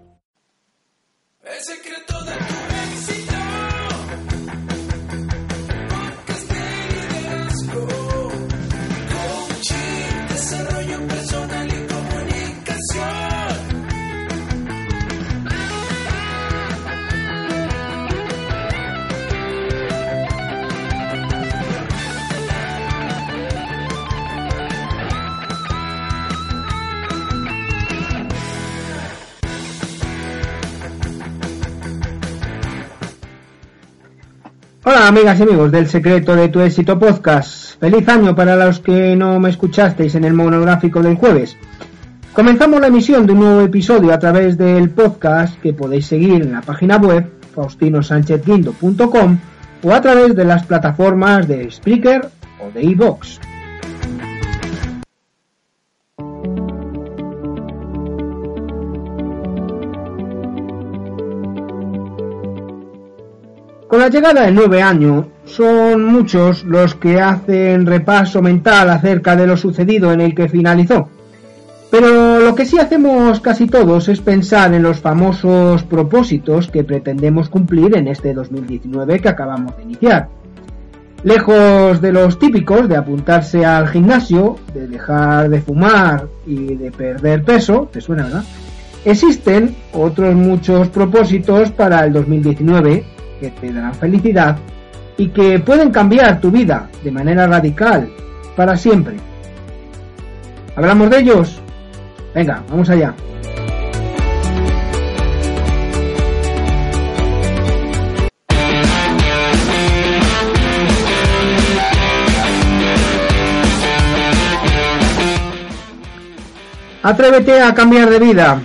secreto de tu amigas y amigos del Secreto de tu Éxito Podcast. Feliz año para los que no me escuchasteis en el monográfico del jueves. Comenzamos la emisión de un nuevo episodio a través del podcast que podéis seguir en la página web faustinosanchezguindo.com o a través de las plataformas de Spreaker o de iVoox. La llegada del nueve año, son muchos los que hacen repaso mental acerca de lo sucedido en el que finalizó. Pero lo que sí hacemos casi todos es pensar en los famosos propósitos que pretendemos cumplir en este 2019 que acabamos de iniciar. Lejos de los típicos de apuntarse al gimnasio, de dejar de fumar y de perder peso, ¿te suena, verdad? Existen otros muchos propósitos para el 2019 que te darán felicidad y que pueden cambiar tu vida de manera radical para siempre. ¿Hablamos de ellos? Venga, vamos allá. Atrévete a cambiar de vida.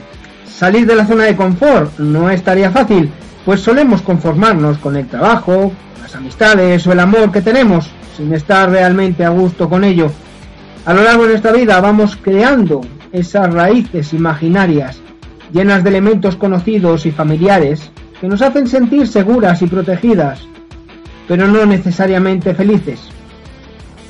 Salir de la zona de confort no estaría fácil, pues solemos conformarnos con el trabajo, con las amistades o el amor que tenemos, sin estar realmente a gusto con ello. A lo largo de nuestra vida vamos creando esas raíces imaginarias, llenas de elementos conocidos y familiares, que nos hacen sentir seguras y protegidas, pero no necesariamente felices.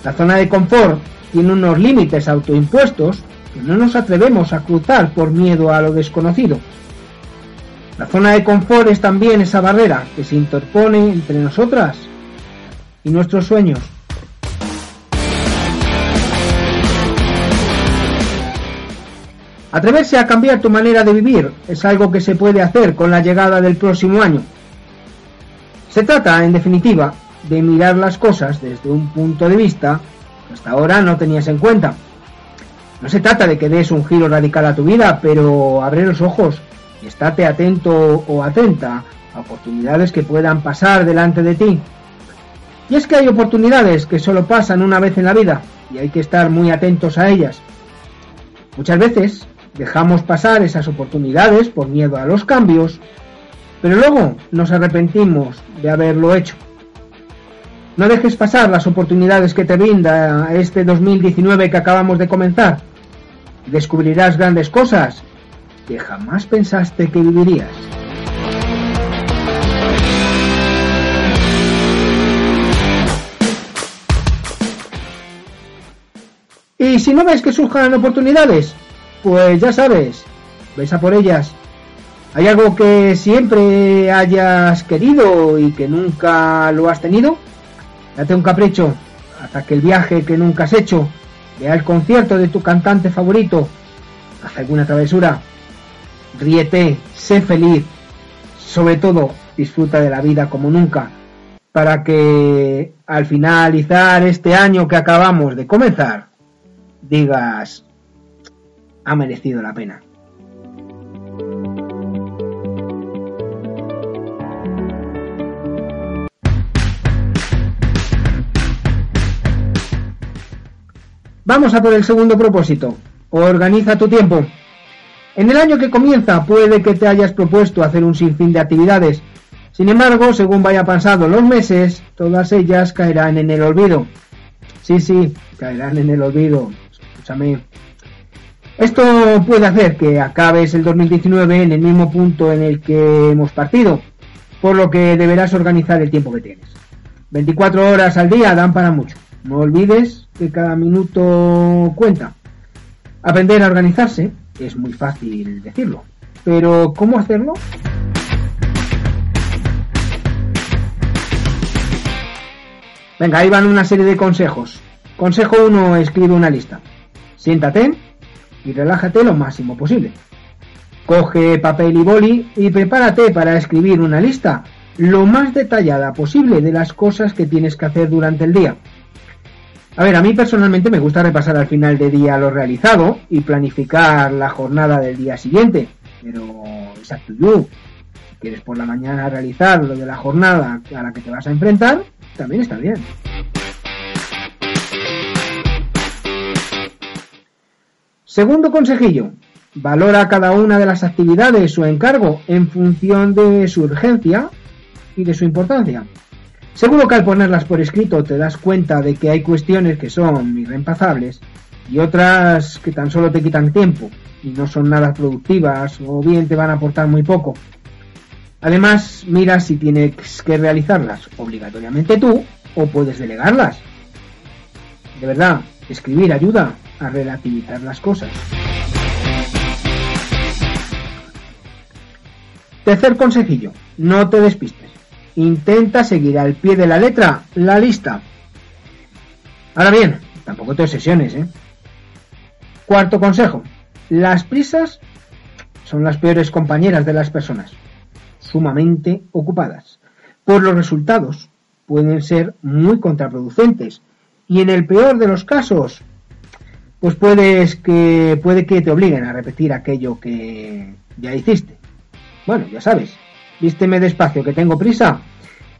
La zona de confort tiene unos límites autoimpuestos que no nos atrevemos a cruzar por miedo a lo desconocido. La zona de confort es también esa barrera que se interpone entre nosotras y nuestros sueños. Atreverse a cambiar tu manera de vivir es algo que se puede hacer con la llegada del próximo año. Se trata, en definitiva, de mirar las cosas desde un punto de vista que hasta ahora no tenías en cuenta. No se trata de que des un giro radical a tu vida, pero abre los ojos estate atento o atenta a oportunidades que puedan pasar delante de ti. Y es que hay oportunidades que solo pasan una vez en la vida y hay que estar muy atentos a ellas. Muchas veces dejamos pasar esas oportunidades por miedo a los cambios, pero luego nos arrepentimos de haberlo hecho. No dejes pasar las oportunidades que te brinda este 2019 que acabamos de comenzar. Descubrirás grandes cosas que jamás pensaste que vivirías. Y si no ves que surjan oportunidades, pues ya sabes, ves a por ellas. ¿Hay algo que siempre hayas querido y que nunca lo has tenido? Date un capricho hasta que el viaje que nunca has hecho, vea el concierto de tu cantante favorito, haz alguna travesura, ríete, sé feliz, sobre todo disfruta de la vida como nunca, para que al finalizar este año que acabamos de comenzar, digas, ha merecido la pena. Vamos a por el segundo propósito. Organiza tu tiempo. En el año que comienza puede que te hayas propuesto hacer un sinfín de actividades. Sin embargo, según vaya pasando los meses, todas ellas caerán en el olvido. Sí, sí, caerán en el olvido. Escúchame. Esto puede hacer que acabes el 2019 en el mismo punto en el que hemos partido, por lo que deberás organizar el tiempo que tienes. 24 horas al día dan para mucho. No olvides que cada minuto cuenta. Aprender a organizarse es muy fácil decirlo, pero ¿cómo hacerlo? Venga, ahí van una serie de consejos. Consejo 1, escribe una lista. Siéntate y relájate lo máximo posible. Coge papel y boli y prepárate para escribir una lista lo más detallada posible de las cosas que tienes que hacer durante el día. A ver, a mí personalmente me gusta repasar al final de día lo realizado y planificar la jornada del día siguiente, pero exacto tú. Si quieres por la mañana realizar lo de la jornada a la que te vas a enfrentar, también está bien. Segundo consejillo, valora cada una de las actividades o encargo en función de su urgencia y de su importancia. Seguro que al ponerlas por escrito te das cuenta de que hay cuestiones que son irreemplazables y otras que tan solo te quitan tiempo y no son nada productivas o bien te van a aportar muy poco. Además, mira si tienes que realizarlas obligatoriamente tú o puedes delegarlas. De verdad, escribir ayuda a relativizar las cosas. Tercer consejillo, no te despistes. Intenta seguir al pie de la letra la lista. Ahora bien, tampoco te obsesiones, ¿eh? Cuarto consejo, las prisas son las peores compañeras de las personas, sumamente ocupadas. Por los resultados pueden ser muy contraproducentes y en el peor de los casos pues puedes que puede que te obliguen a repetir aquello que ya hiciste. Bueno, ya sabes, vísteme despacio que tengo prisa.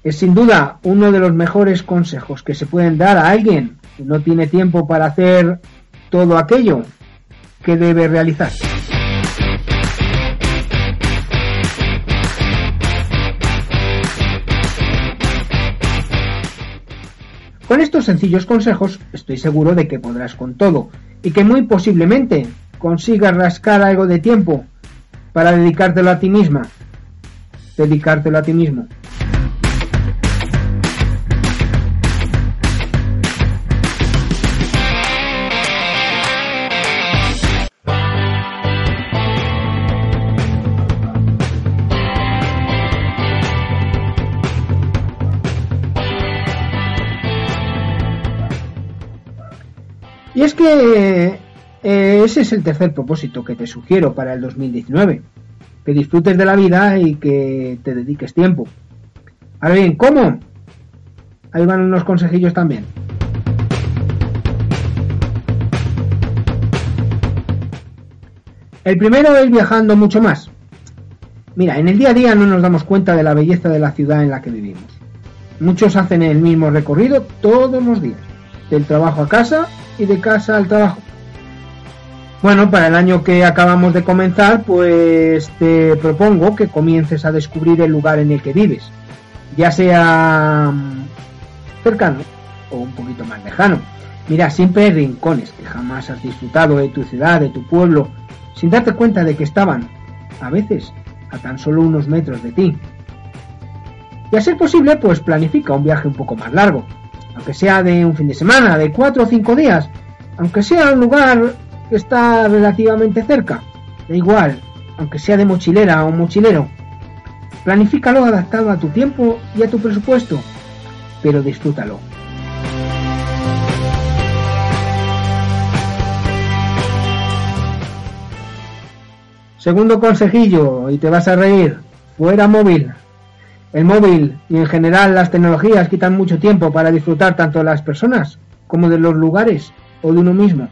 Es sin duda uno de los mejores consejos que se pueden dar a alguien que no tiene tiempo para hacer todo aquello que debe realizar. Con estos sencillos consejos estoy seguro de que podrás con todo y que muy posiblemente consigas rascar algo de tiempo para dedicártelo a ti misma, dedicártelo a ti mismo. Y es que eh, ese es el tercer propósito que te sugiero para el 2019. Que disfrutes de la vida y que te dediques tiempo. Ahora bien, ¿cómo? Ahí van unos consejillos también. El primero es viajando mucho más. Mira, en el día a día no nos damos cuenta de la belleza de la ciudad en la que vivimos. Muchos hacen el mismo recorrido todos los días, del trabajo a casa y de casa al trabajo. Bueno, para el año que acabamos de comenzar, pues te propongo que comiences a descubrir el lugar en el que vives, ya sea mm, cercano o un poquito más lejano. Mira, siempre hay rincones que jamás has disfrutado de tu ciudad, de tu pueblo, sin darte cuenta de que estaban, a veces, a tan solo unos metros de ti. Y a ser posible, pues planifica un viaje un poco más largo, aunque sea de un fin de semana, de cuatro o cinco días, aunque sea un lugar está relativamente cerca, da igual, aunque sea de mochilera o mochilero. Planifícalo adaptado a tu tiempo y a tu presupuesto, pero disfrútalo. Segundo consejillo, y te vas a reír, fuera móvil. El móvil y en general las tecnologías quitan mucho tiempo para disfrutar tanto de las personas como de los lugares o de uno mismo.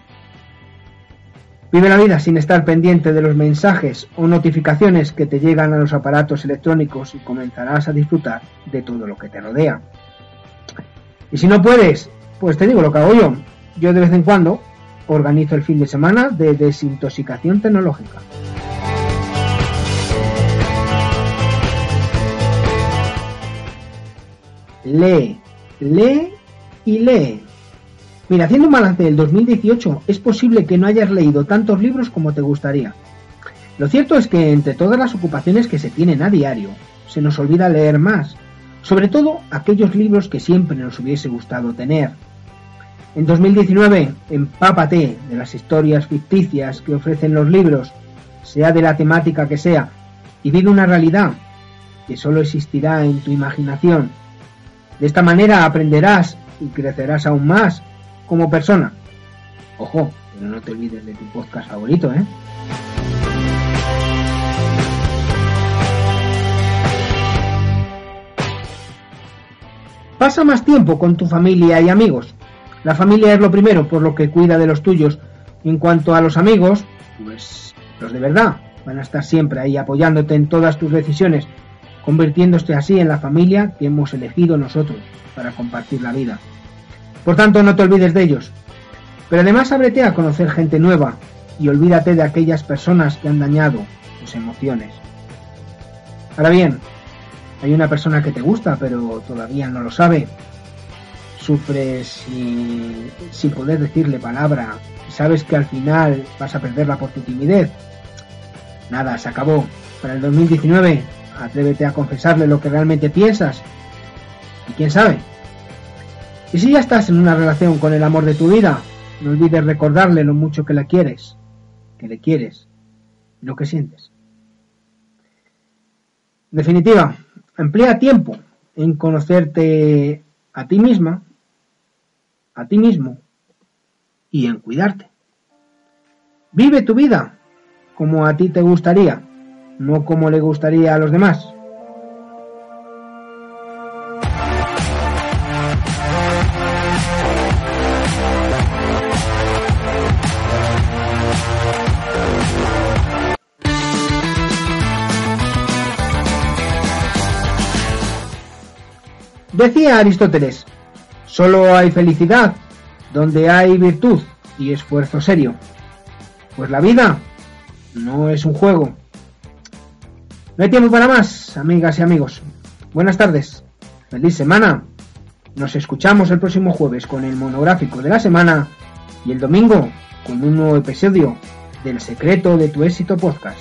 Vive la vida sin estar pendiente de los mensajes o notificaciones que te llegan a los aparatos electrónicos y comenzarás a disfrutar de todo lo que te rodea. Y si no puedes, pues te digo lo que hago yo. Yo de vez en cuando organizo el fin de semana de desintoxicación tecnológica. Lee, lee y lee. Mira, haciendo un balance del 2018, es posible que no hayas leído tantos libros como te gustaría. Lo cierto es que entre todas las ocupaciones que se tienen a diario, se nos olvida leer más, sobre todo aquellos libros que siempre nos hubiese gustado tener. En 2019, empápate de las historias ficticias que ofrecen los libros, sea de la temática que sea, y vive una realidad que solo existirá en tu imaginación. De esta manera aprenderás y crecerás aún más como persona. Ojo, pero no te olvides de tu podcast favorito, ¿eh? Pasa más tiempo con tu familia y amigos. La familia es lo primero, por lo que cuida de los tuyos. En cuanto a los amigos, pues los de verdad van a estar siempre ahí apoyándote en todas tus decisiones, convirtiéndose así en la familia que hemos elegido nosotros para compartir la vida. Por tanto, no te olvides de ellos. Pero además ábrete a conocer gente nueva y olvídate de aquellas personas que han dañado tus emociones. Ahora bien, hay una persona que te gusta pero todavía no lo sabe. Sufres sin, sin poder decirle palabra sabes que al final vas a perderla por tu timidez. Nada, se acabó. Para el 2019, atrévete a confesarle lo que realmente piensas. Y quién sabe, y si ya estás en una relación con el amor de tu vida, no olvides recordarle lo mucho que le quieres, que le quieres, lo que sientes. En definitiva, emplea tiempo en conocerte a ti misma, a ti mismo y en cuidarte. Vive tu vida como a ti te gustaría, no como le gustaría a los demás. Decía Aristóteles, solo hay felicidad donde hay virtud y esfuerzo serio. Pues la vida no es un juego. No hay tiempo para más, amigas y amigos. Buenas tardes. Feliz semana. Nos escuchamos el próximo jueves con el monográfico de la semana y el domingo con un nuevo episodio del secreto de tu éxito podcast.